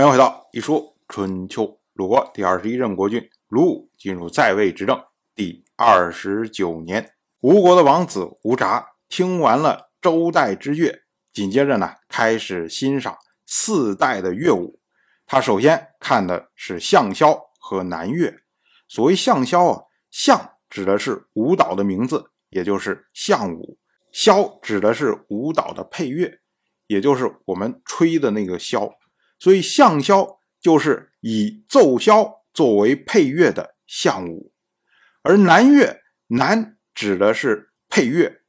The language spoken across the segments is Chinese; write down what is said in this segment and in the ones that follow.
欢迎回到一说春秋。鲁国第二十一任国君鲁武进入在位执政第二十九年，吴国的王子吴札听完了周代之乐，紧接着呢开始欣赏四代的乐舞。他首先看的是象箫和南乐。所谓象箫啊，象指的是舞蹈的名字，也就是象舞；箫指的是舞蹈的配乐，也就是我们吹的那个箫。所以象箫就是以奏箫作为配乐的象舞，而南乐南指的是配乐，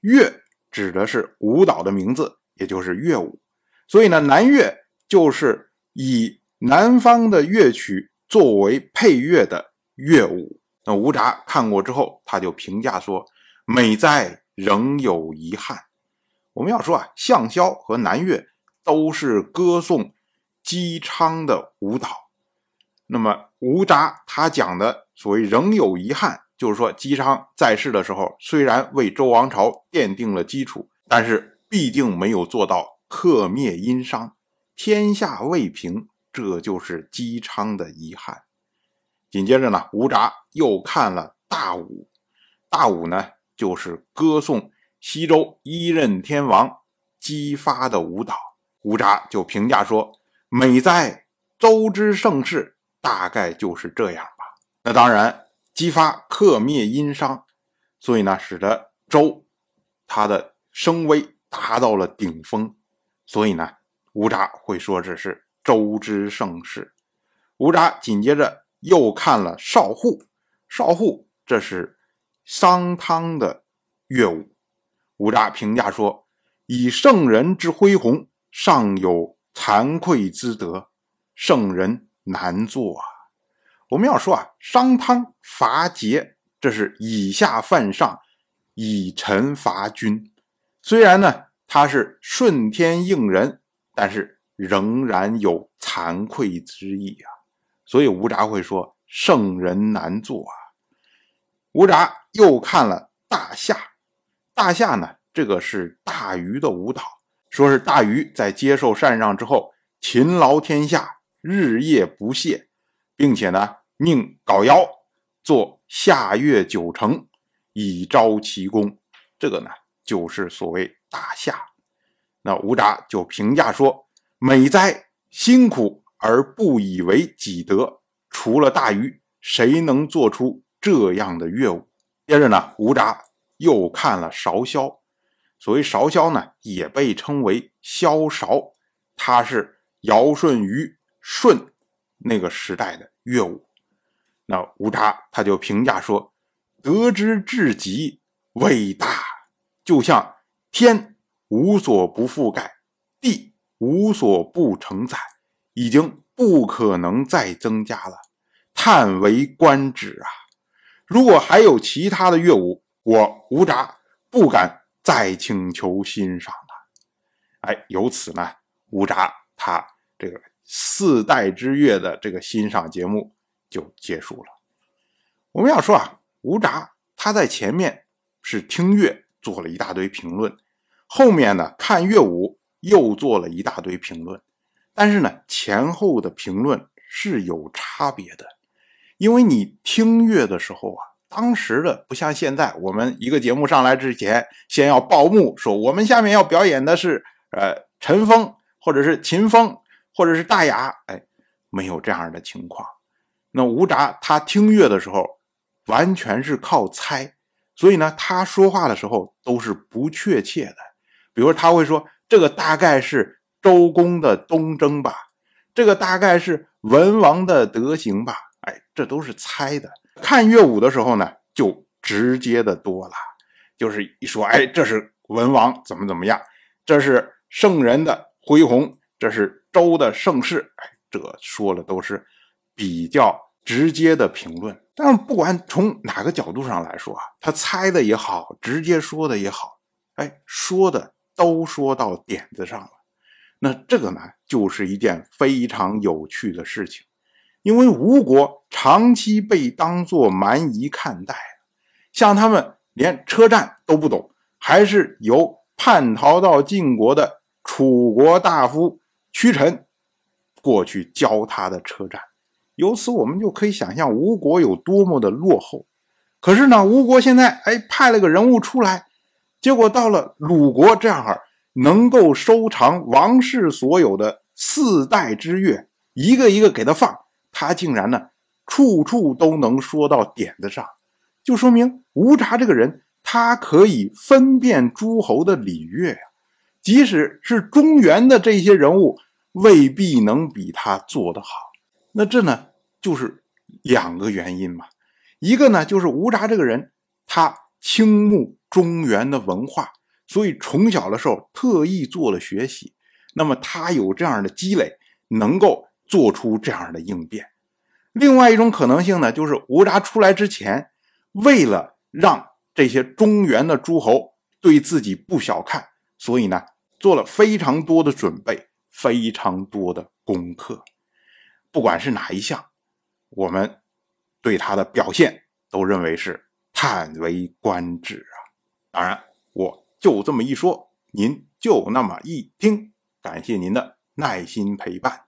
乐指的是舞蹈的名字，也就是乐舞。所以呢，南乐就是以南方的乐曲作为配乐的乐舞。那吴札看过之后，他就评价说：“美哉，仍有遗憾。”我们要说啊，象箫和南乐都是歌颂。姬昌的舞蹈，那么吴札他讲的所谓仍有遗憾，就是说姬昌在世的时候，虽然为周王朝奠定了基础，但是必定没有做到克灭殷商，天下未平，这就是姬昌的遗憾。紧接着呢，吴札又看了大武，大武呢就是歌颂西周一任天王姬发的舞蹈，吴札就评价说。美哉，周之盛世，大概就是这样吧。那当然，激发克灭殷商，所以呢，使得周他的声威达到了顶峰。所以呢，吴札会说这是周之盛世。吴札紧接着又看了少户，少户这是商汤的乐舞。吴札评价说：“以圣人之恢宏，尚有。”惭愧之德，圣人难做啊！我们要说啊，商汤伐桀，这是以下犯上，以臣伐君。虽然呢，他是顺天应人，但是仍然有惭愧之意啊。所以吴札会说，圣人难做啊。吴札又看了大夏，大夏呢，这个是大禹的舞蹈。说是大禹在接受禅让之后，勤劳天下，日夜不懈，并且呢，命搞尧做夏月九成，以昭其功。这个呢，就是所谓大夏。那吴札就评价说：“美哉，辛苦而不以为己得。除了大禹，谁能做出这样的乐舞？”接着呢，吴札又看了韶萧。所谓韶萧呢，也被称为萧韶，它是尧舜禹舜那个时代的乐舞。那吴札他就评价说：“得之至极，伟大，就像天无所不覆盖，地无所不承载，已经不可能再增加了，叹为观止啊！如果还有其他的乐舞，我吴札不敢。”再请求欣赏了，哎，由此呢，吴札他这个四代之乐的这个欣赏节目就结束了。我们要说啊，吴札他在前面是听乐做了一大堆评论，后面呢看乐舞又做了一大堆评论，但是呢前后的评论是有差别的，因为你听乐的时候啊。当时的不像现在，我们一个节目上来之前，先要报幕，说我们下面要表演的是呃陈风，或者是秦风，或者是大雅，哎，没有这样的情况。那吴札他听乐的时候，完全是靠猜，所以呢，他说话的时候都是不确切的。比如他会说这个大概是周公的东征吧，这个大概是文王的德行吧，哎，这都是猜的。看乐舞的时候呢，就直接的多了，就是一说，哎，这是文王怎么怎么样，这是圣人的恢宏，这是周的盛世，哎，这说了都是比较直接的评论。但是不管从哪个角度上来说啊，他猜的也好，直接说的也好，哎，说的都说到点子上了。那这个呢，就是一件非常有趣的事情。因为吴国长期被当作蛮夷看待，像他们连车站都不懂，还是由叛逃到晋国的楚国大夫屈臣过去教他的车站。由此我们就可以想象吴国有多么的落后。可是呢，吴国现在哎派了个人物出来，结果到了鲁国这样儿能够收藏王室所有的四代之乐，一个一个给他放，他竟然呢处处都能说到点子上，就说明吴札这个人他可以分辨诸侯的礼乐呀，即使是中原的这些人物未必能比他做得好。那这呢就是两个原因嘛。一个呢，就是吴札这个人，他倾慕中原的文化，所以从小的时候特意做了学习。那么他有这样的积累，能够做出这样的应变。另外一种可能性呢，就是吴札出来之前，为了让这些中原的诸侯对自己不小看，所以呢做了非常多的准备，非常多的功课。不管是哪一项，我们。对他的表现都认为是叹为观止啊！当然，我就这么一说，您就那么一听，感谢您的耐心陪伴。